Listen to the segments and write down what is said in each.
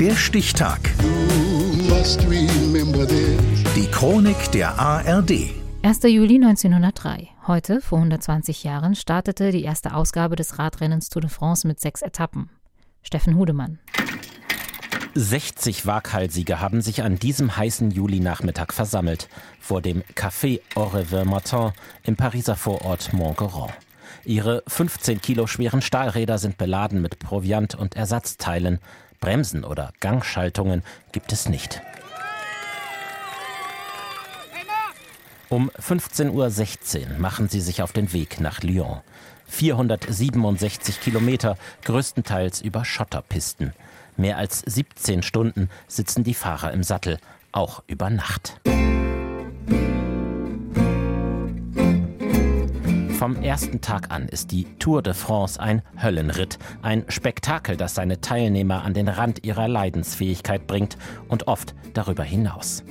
Der Stichtag. Die Chronik der ARD. 1. Juli 1903. Heute, vor 120 Jahren, startete die erste Ausgabe des Radrennens Tour de France mit sechs Etappen. Steffen Hudemann. 60 Waghalsige haben sich an diesem heißen Julinachmittag versammelt vor dem Café Au Revoir Matin im Pariser Vorort Montgeron. Ihre 15 Kilo schweren Stahlräder sind beladen mit Proviant und Ersatzteilen. Bremsen oder Gangschaltungen gibt es nicht. Um 15.16 Uhr machen sie sich auf den Weg nach Lyon. 467 Kilometer, größtenteils über Schotterpisten. Mehr als 17 Stunden sitzen die Fahrer im Sattel, auch über Nacht. Vom ersten Tag an ist die Tour de France ein Höllenritt, ein Spektakel, das seine Teilnehmer an den Rand ihrer Leidensfähigkeit bringt und oft darüber hinaus.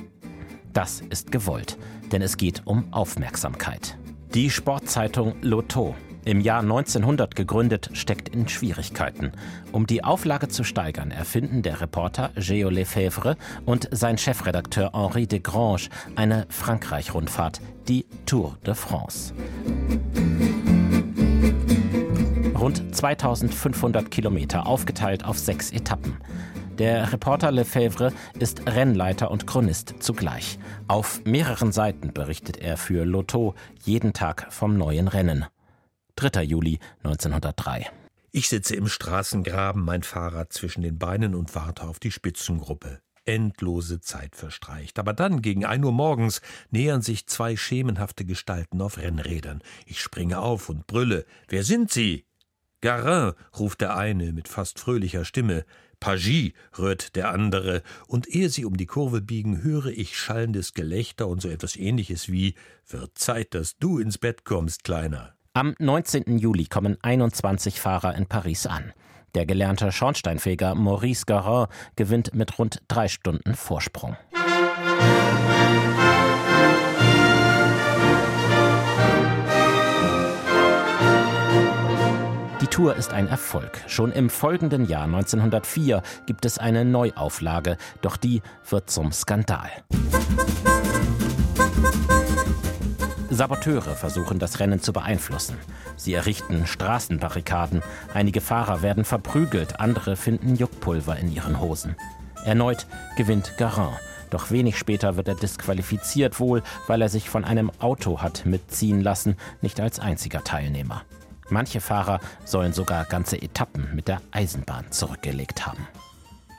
Das ist gewollt, denn es geht um Aufmerksamkeit. Die Sportzeitung Lotto, im Jahr 1900 gegründet, steckt in Schwierigkeiten. Um die Auflage zu steigern, erfinden der Reporter Géo Lefebvre und sein Chefredakteur Henri de Grange eine Frankreich-Rundfahrt, die Tour de France. Rund 2500 Kilometer aufgeteilt auf sechs Etappen. Der Reporter Lefebvre ist Rennleiter und Chronist zugleich. Auf mehreren Seiten berichtet er für Lotto jeden Tag vom neuen Rennen. 3. Juli 1903. Ich sitze im Straßengraben, mein Fahrrad zwischen den Beinen und warte auf die Spitzengruppe. Endlose Zeit verstreicht. Aber dann, gegen ein Uhr morgens, nähern sich zwei schemenhafte Gestalten auf Rennrädern. Ich springe auf und brülle. Wer sind Sie? Garin, ruft der eine mit fast fröhlicher Stimme. Pagis, rührt der andere, und ehe sie um die Kurve biegen, höre ich schallendes Gelächter und so etwas ähnliches wie Wird Zeit, dass du ins Bett kommst, Kleiner. Am 19. Juli kommen 21 Fahrer in Paris an. Der gelernte Schornsteinfeger Maurice Garin gewinnt mit rund drei Stunden Vorsprung. Tour ist ein Erfolg. Schon im folgenden Jahr 1904 gibt es eine Neuauflage, doch die wird zum Skandal. Saboteure versuchen das Rennen zu beeinflussen. Sie errichten Straßenbarrikaden, einige Fahrer werden verprügelt, andere finden Juckpulver in ihren Hosen. Erneut gewinnt Garin, doch wenig später wird er disqualifiziert, wohl weil er sich von einem Auto hat mitziehen lassen, nicht als einziger Teilnehmer. Manche Fahrer sollen sogar ganze Etappen mit der Eisenbahn zurückgelegt haben.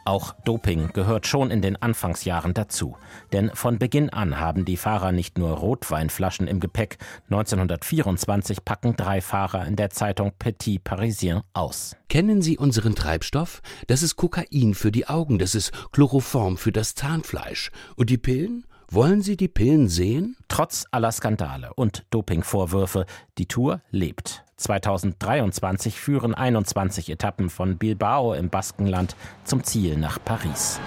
Auch Doping gehört schon in den Anfangsjahren dazu. Denn von Beginn an haben die Fahrer nicht nur Rotweinflaschen im Gepäck. 1924 packen drei Fahrer in der Zeitung Petit Parisien aus. Kennen Sie unseren Treibstoff? Das ist Kokain für die Augen, das ist Chloroform für das Zahnfleisch. Und die Pillen? Wollen Sie die Pillen sehen? Trotz aller Skandale und Dopingvorwürfe, die Tour lebt. 2023 führen 21 Etappen von Bilbao im Baskenland zum Ziel nach Paris.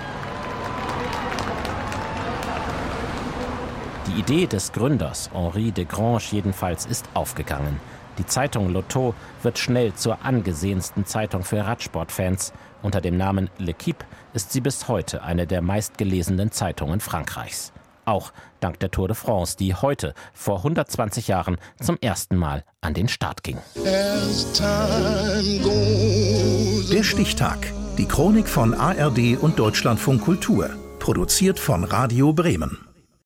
Die Idee des Gründers Henri de Grange jedenfalls ist aufgegangen. Die Zeitung Lotto wird schnell zur angesehensten Zeitung für Radsportfans. Unter dem Namen L'Equipe ist sie bis heute eine der meistgelesenen Zeitungen Frankreichs. Auch dank der Tour de France, die heute vor 120 Jahren zum ersten Mal an den Start ging. Der Stichtag. Die Chronik von ARD und Deutschlandfunk Kultur. Produziert von Radio Bremen.